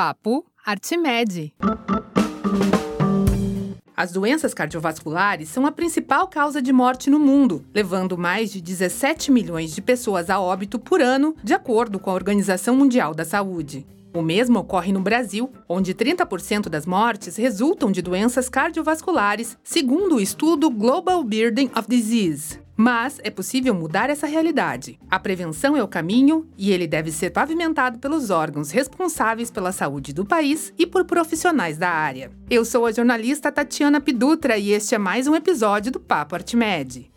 Papo Artimed. As doenças cardiovasculares são a principal causa de morte no mundo, levando mais de 17 milhões de pessoas a óbito por ano, de acordo com a Organização Mundial da Saúde. O mesmo ocorre no Brasil, onde 30% das mortes resultam de doenças cardiovasculares, segundo o estudo Global Burden of Disease. Mas é possível mudar essa realidade. A prevenção é o caminho e ele deve ser pavimentado pelos órgãos responsáveis pela saúde do país e por profissionais da área. Eu sou a jornalista Tatiana Pidutra e este é mais um episódio do Papo Artimed.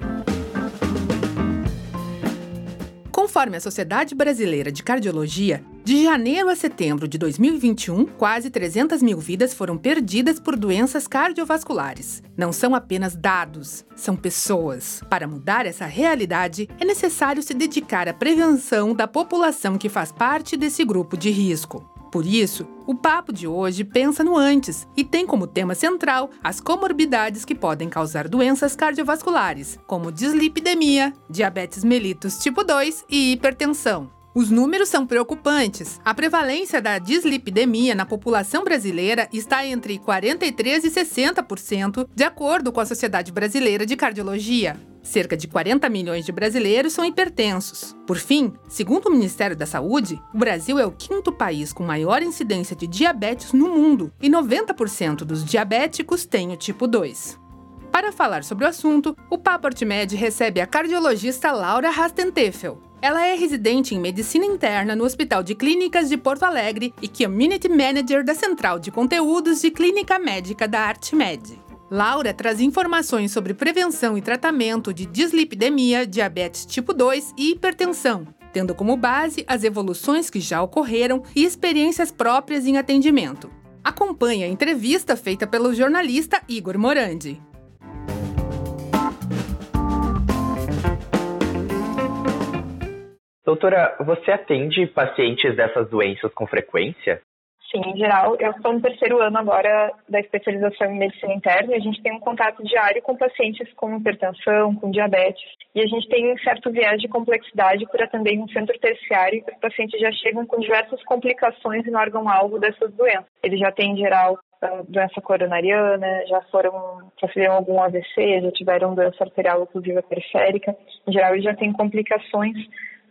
Conforme a Sociedade Brasileira de Cardiologia, de janeiro a setembro de 2021, quase 300 mil vidas foram perdidas por doenças cardiovasculares. Não são apenas dados, são pessoas. Para mudar essa realidade, é necessário se dedicar à prevenção da população que faz parte desse grupo de risco. Por isso, o papo de hoje pensa no antes e tem como tema central as comorbidades que podem causar doenças cardiovasculares, como dislipidemia, diabetes mellitus tipo 2 e hipertensão. Os números são preocupantes. A prevalência da dislipidemia na população brasileira está entre 43% e 60%, de acordo com a Sociedade Brasileira de Cardiologia. Cerca de 40 milhões de brasileiros são hipertensos. Por fim, segundo o Ministério da Saúde, o Brasil é o quinto país com maior incidência de diabetes no mundo e 90% dos diabéticos têm o tipo 2. Para falar sobre o assunto, o Papo Artimed recebe a cardiologista Laura Rastentefel. Ela é residente em medicina interna no Hospital de Clínicas de Porto Alegre e Community Manager da Central de Conteúdos de Clínica Médica da Artmed. Laura traz informações sobre prevenção e tratamento de dislipidemia, diabetes tipo 2 e hipertensão, tendo como base as evoluções que já ocorreram e experiências próprias em atendimento. Acompanhe a entrevista feita pelo jornalista Igor Morandi. Doutora, você atende pacientes dessas doenças com frequência? Sim, em geral. Eu estou no terceiro ano agora da especialização em medicina interna e a gente tem um contato diário com pacientes com hipertensão, com diabetes. E a gente tem um certo viés de complexidade por atender um centro terciário e os pacientes já chegam com diversas complicações no órgão-alvo dessas doenças. Eles já têm, em geral, doença coronariana, já foram, sofreram algum AVC, já tiveram doença arterial oclusiva periférica. Em geral, eles já têm complicações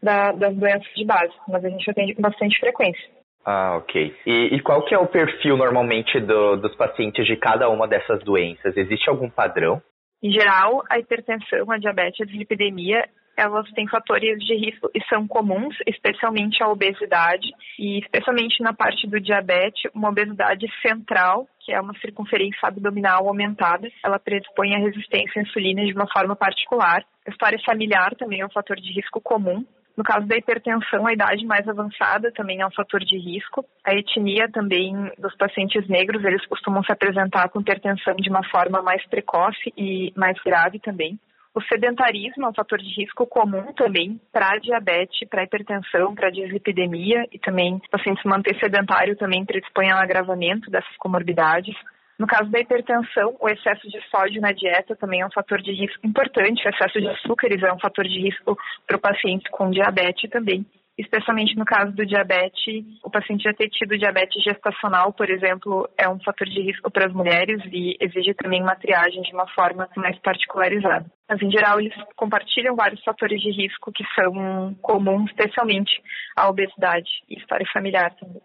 da, das doenças de base, mas a gente atende com bastante frequência. Ah, ok. E, e qual que é o perfil normalmente do, dos pacientes de cada uma dessas doenças? Existe algum padrão? Em geral, a hipertensão, a diabetes, a dislipidemia, elas têm fatores de risco e são comuns, especialmente a obesidade e especialmente na parte do diabetes, uma obesidade central, que é uma circunferência abdominal aumentada, ela predispõe à resistência à insulina de uma forma particular. A história familiar também é um fator de risco comum, no caso da hipertensão, a idade mais avançada também é um fator de risco. A etnia também dos pacientes negros, eles costumam se apresentar com hipertensão de uma forma mais precoce e mais grave também. O sedentarismo é um fator de risco comum também para diabetes, para hipertensão, para dislipidemia e também pacientes manter sedentário também predispõe ao agravamento dessas comorbidades. No caso da hipertensão, o excesso de sódio na dieta também é um fator de risco importante. O excesso de açúcares é um fator de risco para o paciente com diabetes também. Especialmente no caso do diabetes, o paciente já ter tido diabetes gestacional, por exemplo, é um fator de risco para as mulheres e exige também uma triagem de uma forma mais particularizada. Mas, em geral, eles compartilham vários fatores de risco que são comuns, especialmente a obesidade e história familiar também.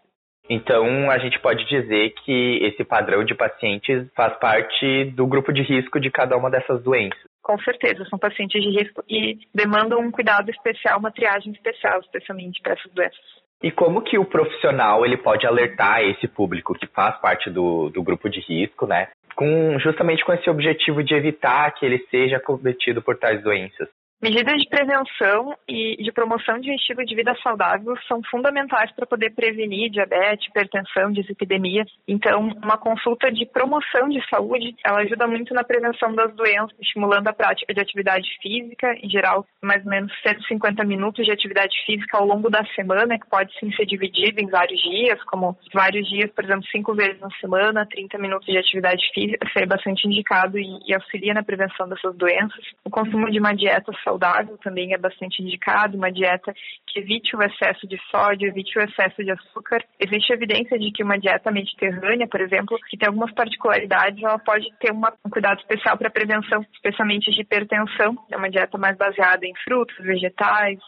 Então, a gente pode dizer que esse padrão de pacientes faz parte do grupo de risco de cada uma dessas doenças. Com certeza, são pacientes de risco e demandam um cuidado especial, uma triagem especial, especialmente para essas doenças. E como que o profissional ele pode alertar esse público que faz parte do, do grupo de risco, né? Com, justamente com esse objetivo de evitar que ele seja cometido por tais doenças? Medidas de prevenção e de promoção de um estilo de vida saudável são fundamentais para poder prevenir diabetes, hipertensão, dislipidemia. Então, uma consulta de promoção de saúde, ela ajuda muito na prevenção das doenças, estimulando a prática de atividade física, em geral, mais ou menos 150 minutos de atividade física ao longo da semana, que pode sim ser dividido em vários dias, como vários dias, por exemplo, cinco vezes na semana, 30 minutos de atividade física, seria bastante indicado e, e auxilia na prevenção dessas doenças. O consumo de uma dieta saudável também é bastante indicado, uma dieta que evite o excesso de sódio, evite o excesso de açúcar. Existe evidência de que uma dieta mediterrânea, por exemplo, que tem algumas particularidades, ela pode ter uma, um cuidado especial para prevenção, especialmente de hipertensão. É uma dieta mais baseada em frutas, vegetais,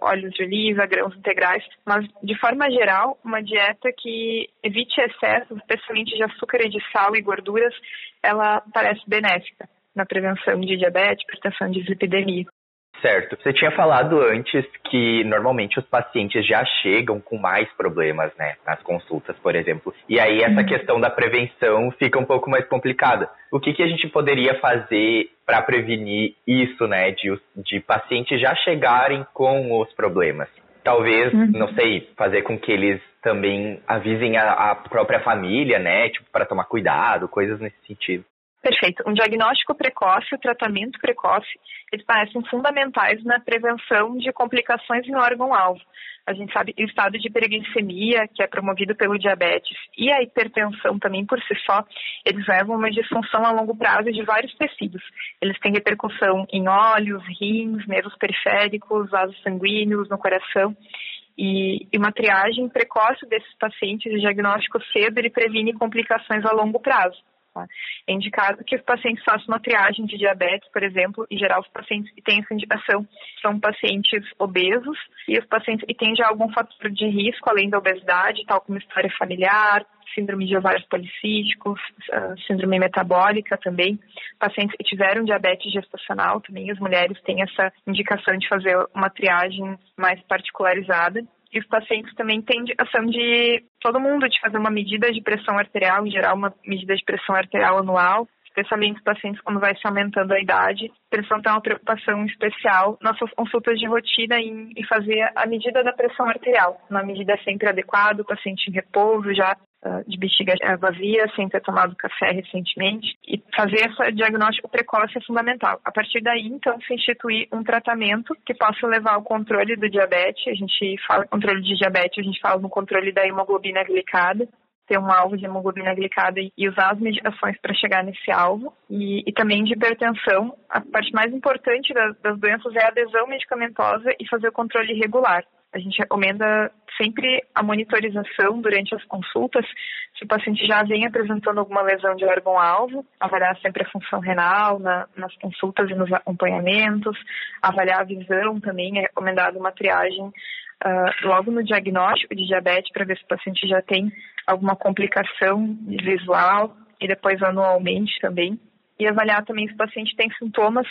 óleos de oliva, grãos integrais, mas de forma geral, uma dieta que evite excessos, especialmente de açúcar e de sal e gorduras, ela parece benéfica na prevenção de diabetes, hipertensão de dislipidemia. Certo. Você tinha falado antes que normalmente os pacientes já chegam com mais problemas, né, nas consultas, por exemplo. E aí essa uhum. questão da prevenção fica um pouco mais complicada. O que, que a gente poderia fazer para prevenir isso, né, de, de pacientes já chegarem com os problemas? Talvez, uhum. não sei, fazer com que eles também avisem a, a própria família, né, tipo, para tomar cuidado, coisas nesse sentido. Perfeito. Um diagnóstico precoce, o tratamento precoce, eles parecem fundamentais na prevenção de complicações no órgão-alvo. A gente sabe que o estado de hiperglicemia, que é promovido pelo diabetes, e a hipertensão também por si só, eles levam uma disfunção a longo prazo de vários tecidos. Eles têm repercussão em olhos, rins, nervos periféricos, vasos sanguíneos, no coração. E, uma triagem precoce desses pacientes, o diagnóstico cedo, ele previne complicações a longo prazo. Tá? É indicado que os pacientes façam uma triagem de diabetes, por exemplo, em geral os pacientes que têm essa indicação são pacientes obesos e os pacientes que têm já algum fator de risco além da obesidade, tal como história familiar, síndrome de ovários policísticos, ah, síndrome metabólica também. Pacientes que tiveram diabetes gestacional também, as mulheres têm essa indicação de fazer uma triagem mais particularizada. E os pacientes também têm indicação de todo mundo de fazer uma medida de pressão arterial, em geral uma medida de pressão arterial anual, especialmente os pacientes quando vai se aumentando a idade, eles vão ter uma preocupação especial. Nas suas consultas de rotina em, fazer a medida da pressão arterial, uma medida sempre adequada, o paciente em repouso, já de bexiga vazia, sem ter tomado café recentemente, e fazer esse diagnóstico precoce é fundamental. A partir daí, então, se instituir um tratamento que possa levar ao controle do diabetes, a gente fala controle de diabetes, a gente fala no controle da hemoglobina glicada, ter um alvo de hemoglobina glicada e usar as medicações para chegar nesse alvo. E, e, também de hipertensão, a parte mais importante das, das doenças é a adesão medicamentosa e fazer o controle regular. A gente recomenda sempre a monitorização durante as consultas. Se o paciente já vem apresentando alguma lesão de órgão-alvo, avaliar sempre a função renal na, nas consultas e nos acompanhamentos, avaliar a visão também, é recomendado uma triagem uh, logo no diagnóstico de diabetes para ver se o paciente já tem alguma complicação visual e depois anualmente também. E avaliar também se o paciente tem sintomas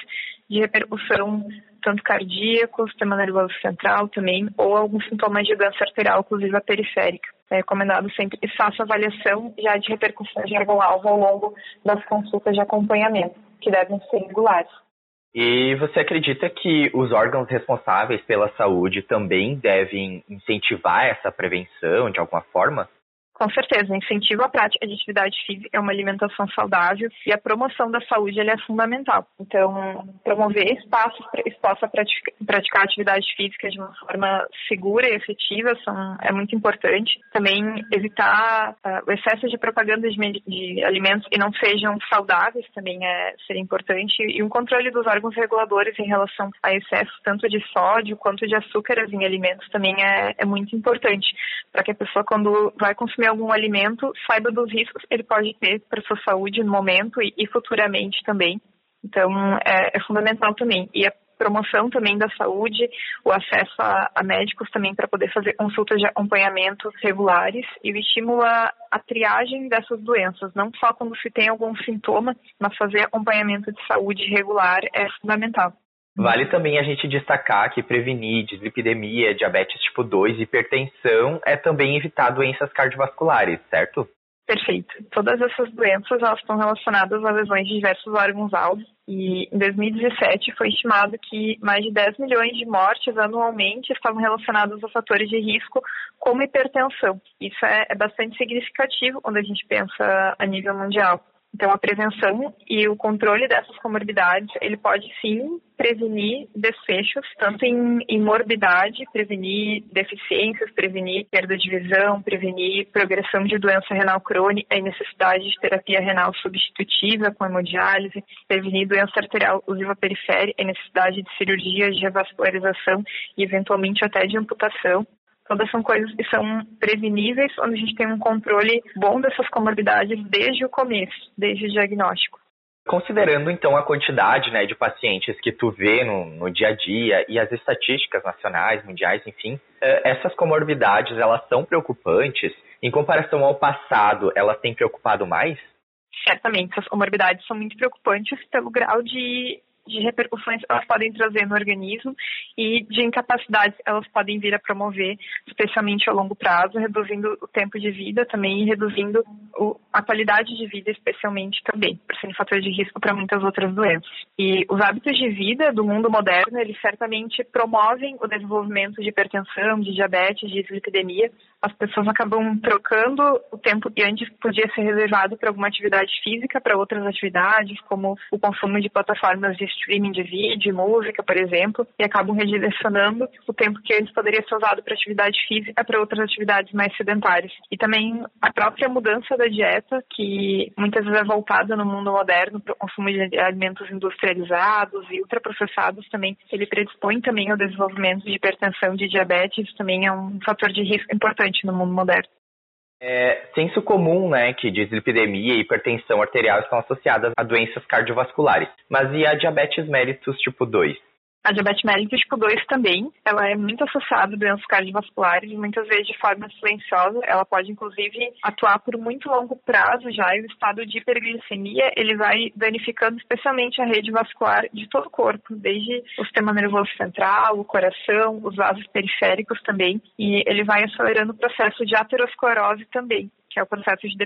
de repercussão tanto cardíaco, sistema nervoso central também, ou alguns sintomas de doença arterial inclusive a periférica. É recomendado sempre que faça avaliação já de repercussão de órgão-alvo ao longo das consultas de acompanhamento, que devem ser regulares. E você acredita que os órgãos responsáveis pela saúde também devem incentivar essa prevenção de alguma forma? Com certeza, incentivo à prática de atividade física, uma alimentação saudável e a promoção da saúde é fundamental. Então, promover espaços para possa praticar, praticar atividade física de uma forma segura e efetiva são, é muito importante. Também evitar uh, o excesso de propaganda de, de, alimentos que não sejam saudáveis também é ser importante e um controle dos órgãos reguladores em relação a excesso tanto de sódio quanto de açúcares em alimentos também é, é muito importante para que a pessoa quando vai consumir consumir algum alimento, saiba dos riscos que ele pode ter para sua saúde no momento e, e futuramente também. Então, é, é, fundamental também. E a promoção também da saúde, o acesso a, a médicos também para poder fazer consultas de acompanhamento regulares e o estímulo à triagem dessas doenças, não só quando se tem algum sintoma, mas fazer acompanhamento de saúde regular é fundamental. Vale também a gente destacar que prevenir dislipidemia, diabetes tipo 2 e hipertensão é também evitar doenças cardiovasculares, certo? Perfeito. Todas essas doenças elas estão relacionadas a lesões de diversos órgãos-alvo e em 2017 foi estimado que mais de 10 milhões de mortes anualmente estavam relacionadas a fatores de risco como hipertensão. Isso é, é bastante significativo quando a gente pensa a nível mundial. Então, a prevenção e o controle dessas comorbidades, ele pode sim prevenir desfechos, tanto em, em morbidade, prevenir deficiências, prevenir perda de visão, prevenir progressão de doença renal crônica e necessidade de terapia renal substitutiva com hemodiálise, prevenir doença arterial usiva periférica e necessidade de cirurgia de revascularização e eventualmente até de amputação. Todas são coisas que são preveníveis, onde a gente tem um controle bom dessas comorbidades desde o começo, desde o diagnóstico. Considerando então a quantidade né, de pacientes que tu vê no, no, dia a dia e as estatísticas nacionais, mundiais, enfim, eh, essas comorbidades elas são preocupantes. Em comparação ao passado, elas têm preocupado mais? Certamente, essas comorbidades são muito preocupantes pelo grau de de repercussões elas podem trazer no organismo e de incapacidades elas podem vir a promover, especialmente a longo prazo, reduzindo o tempo de vida também e reduzindo o, a qualidade de vida, especialmente também, por serem fatores de risco para muitas outras doenças. E os hábitos de vida do mundo moderno, eles certamente promovem o desenvolvimento de hipertensão, de diabetes, de dislipidemia. As pessoas acabam trocando o tempo que antes podia ser reservado para alguma atividade física para outras atividades, como o consumo de plataformas de streaming de vídeo, música, por exemplo, e acabam redirecionando o tempo que eles poderia ser usado para atividade física para outras atividades mais sedentárias. E também a própria mudança da dieta, que muitas vezes é voltada no mundo moderno para o consumo de alimentos industrializados e ultraprocessados também, ele predispõe também ao desenvolvimento de hipertensão, de diabetes, também é um fator de risco importante no mundo moderno. É senso comum, né, que dislipidemia e hipertensão arterial estão associadas a doenças cardiovasculares. Mas e a diabetes mellitus tipo 2? A diabetes mellitus tipo 2 também, ela é muito associada a doenças cardiovasculares e muitas vezes de forma silenciosa. Ela pode, inclusive, atuar por muito longo prazo já e o estado de hiperglicemia, ele vai danificando especialmente a rede vascular de todo o corpo, desde o sistema nervoso central, o coração, os vasos periféricos também, e ele vai acelerando o processo de aterosclerose também que é o processo de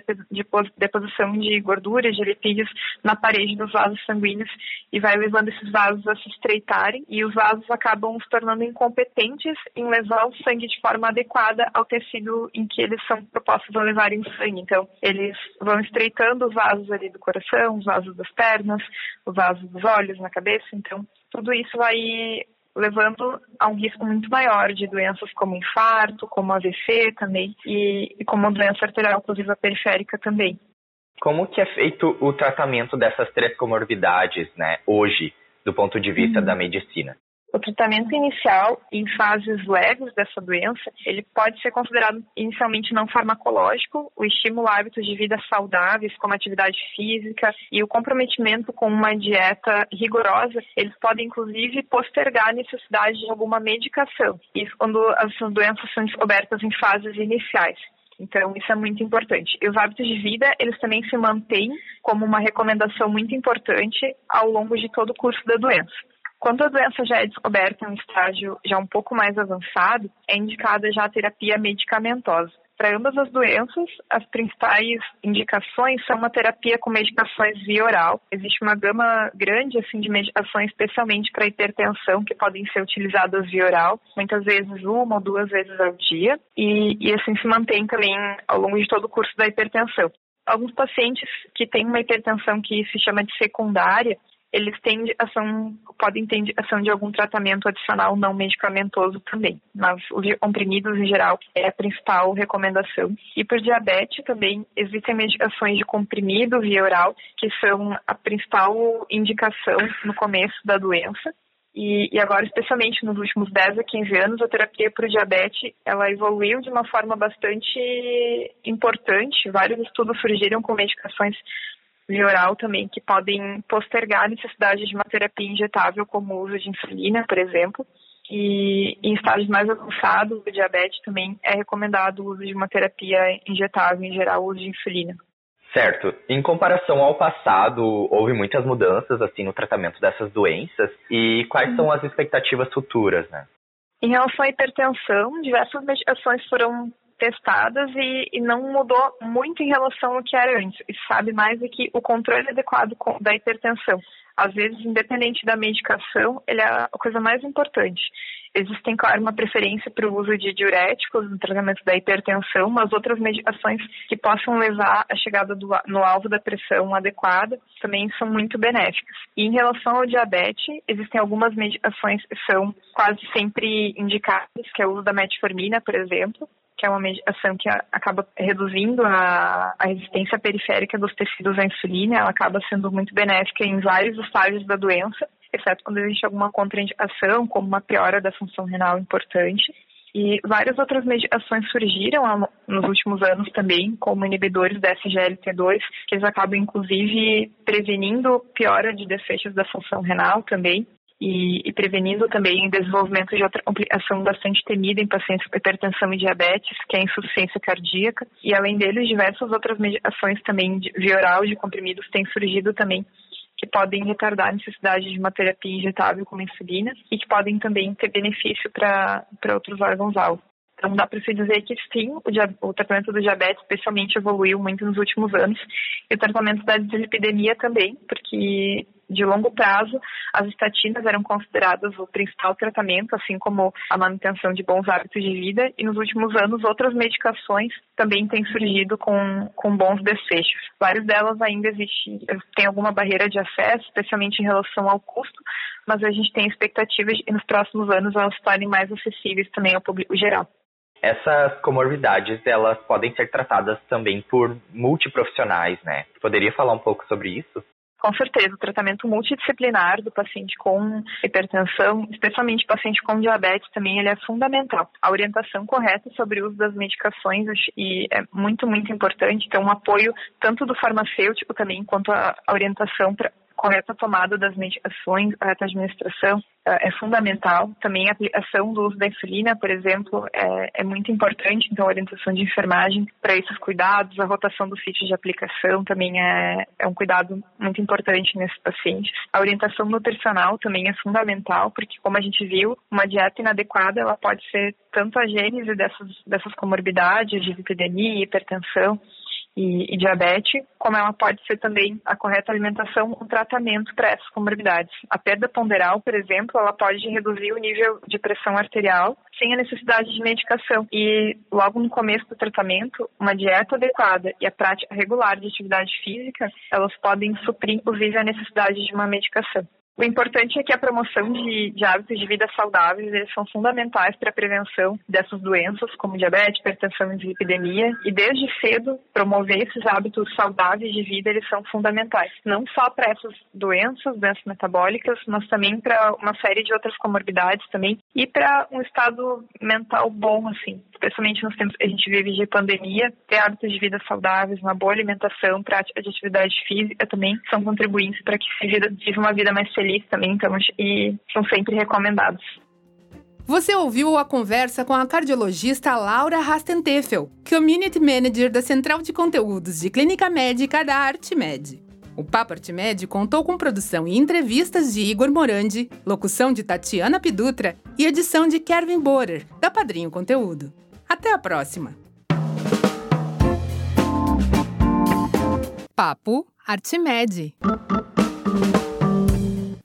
deposição de gorduras, de lipídios na parede dos vasos sanguíneos e vai levando esses vasos a se estreitarem e os vasos acabam se tornando incompetentes em levar o sangue de forma adequada ao tecido em que eles são propostos a levarem o sangue. Então, eles vão estreitando os vasos ali do coração, os vasos das pernas, os vasos dos olhos, na cabeça. Então, tudo isso vai levando a um risco muito maior de doenças como infarto, como AVC também, e, e como doença arterial oclusiva periférica também. Como que é feito o tratamento dessas três comorbidades, né, hoje, do ponto de vista uhum. da medicina? O tratamento inicial em fases leves dessa doença, ele pode ser considerado inicialmente não farmacológico, o estímulo a hábitos de vida saudáveis, como atividade física e o comprometimento com uma dieta rigorosa, eles podem inclusive postergar a necessidade de alguma medicação. Isso quando as doenças são descobertas em fases iniciais. Então, isso é muito importante. E os hábitos de vida, eles também se mantêm como uma recomendação muito importante ao longo de todo o curso da doença. Quando a doença já é descoberta em um estágio já um pouco mais avançado, é indicada já a terapia medicamentosa. Para ambas as doenças, as principais indicações são uma terapia com medicações via oral. Existe uma gama grande assim de medicações, especialmente para hipertensão, que podem ser utilizadas via oral, muitas vezes uma ou duas vezes ao dia, e, e assim se mantém também ao longo de todo o curso da hipertensão. Alguns pacientes que têm uma hipertensão que se chama de secundária, eles têm ação, podem ter ação de algum tratamento adicional não medicamentoso também, mas os comprimidos em geral é a principal recomendação. E por diabetes também existem medicações de comprimido via oral, que são a principal indicação no começo da doença. E, e, agora, especialmente nos últimos 10 a 15 anos, a terapia para o diabetes ela evoluiu de uma forma bastante importante. Vários estudos surgiram com medicações via oral também, que podem postergar a necessidade de uma terapia injetável, como o uso de insulina, por exemplo. E em estágios mais avançados do diabetes também é recomendado o uso de uma terapia injetável, em geral, o uso de insulina. Certo. Em comparação ao passado, houve muitas mudanças assim no tratamento dessas doenças. E quais são as expectativas futuras, né? Em relação à hipertensão, diversas medicações foram testadas e, e, não mudou muito em relação ao que era antes. E sabe mais é que o controle adequado da hipertensão, às vezes, independente da medicação, ele é a coisa mais importante. Existem, claro, uma preferência para o uso de diuréticos no tratamento da hipertensão, mas outras medicações que possam levar à chegada do, no alvo da pressão adequada também são muito benéficas. E em relação ao diabetes, existem algumas medicações que são quase sempre indicadas, que é o uso da metformina, por exemplo, que é uma medicação que acaba reduzindo a, a, resistência periférica dos tecidos à insulina, ela acaba sendo muito benéfica em vários estágios da doença, exceto quando existe alguma contraindicação, como uma piora da função renal importante. E várias outras medicações surgiram nos últimos anos também, como inibidores da SGLT2, que eles acabam inclusive prevenindo piora de desfechos da função renal também e, e, prevenindo também o desenvolvimento de outra complicação bastante temida em pacientes com hipertensão e diabetes, que é a insuficiência cardíaca. E além deles, diversas outras medicações também de, via oral de comprimidos têm surgido também que podem retardar a necessidade de uma terapia injetável como insulina e que podem também ter benefício para outros órgãos-alvo. Então, dá para se dizer que sim, o, o, tratamento do diabetes especialmente evoluiu muito nos últimos anos e o tratamento da dislipidemia também, porque de longo prazo, as estatinas eram consideradas o principal tratamento, assim como a manutenção de bons hábitos de vida, e nos últimos anos outras medicações também têm surgido com, com bons desfechos. Várias delas ainda existem, tem alguma barreira de acesso, especialmente em relação ao custo, mas a gente tem expectativas de que nos próximos anos elas se tornem mais acessíveis também ao público geral. Essas comorbidades, elas podem ser tratadas também por multiprofissionais, né? Poderia falar um pouco sobre isso? Com certeza, o tratamento multidisciplinar do paciente com hipertensão, especialmente paciente com diabetes, também ele é fundamental. A orientação correta sobre o uso das medicações e é muito, muito importante. Então, um apoio tanto do farmacêutico também, quanto a orientação para correta tomada das medicações, correta administração é, é fundamental. Também a aplicação do uso da insulina, por exemplo, é, é muito importante. Então, a orientação de enfermagem para esses cuidados, a rotação do sítio de aplicação também é, é um cuidado muito importante nesses pacientes. A orientação nutricional também é fundamental, porque, como a gente viu, uma dieta inadequada ela pode ser tanto a gênese dessas, dessas comorbidades, de epidemia, hipertensão, e, e, diabetes, como ela pode ser também a correta alimentação, um tratamento para essas comorbidades. A perda ponderal, por exemplo, ela pode reduzir o nível de pressão arterial sem a necessidade de medicação. E logo no começo do tratamento, uma dieta adequada e a prática regular de atividade física, elas podem suprir, inclusive, a necessidade de uma medicação. O importante é que a promoção de, de hábitos de vida saudáveis eles são fundamentais para a prevenção dessas doenças, como diabetes, hipertensão e dislipidemia. E desde cedo, promover esses hábitos saudáveis de vida eles são fundamentais. Não só para essas doenças, doenças metabólicas, mas também para uma série de outras comorbidades também. E para um estado mental bom, assim. Especialmente nos tempos que a gente vive de pandemia, ter hábitos de vida saudáveis, uma boa alimentação, prática de atividade física também são contribuintes para que se viva uma vida mais feliz feliz também, então, e são sempre recomendados. Você ouviu a conversa com a cardiologista Laura Rastentefel, Community Manager da Central de Conteúdos de Clínica Médica da Artimed. O Papo Artimed contou com produção e entrevistas de Igor Morandi, locução de Tatiana Pidutra e edição de Kevin Borer, da Padrinho Conteúdo. Até a próxima! Papo Artimed.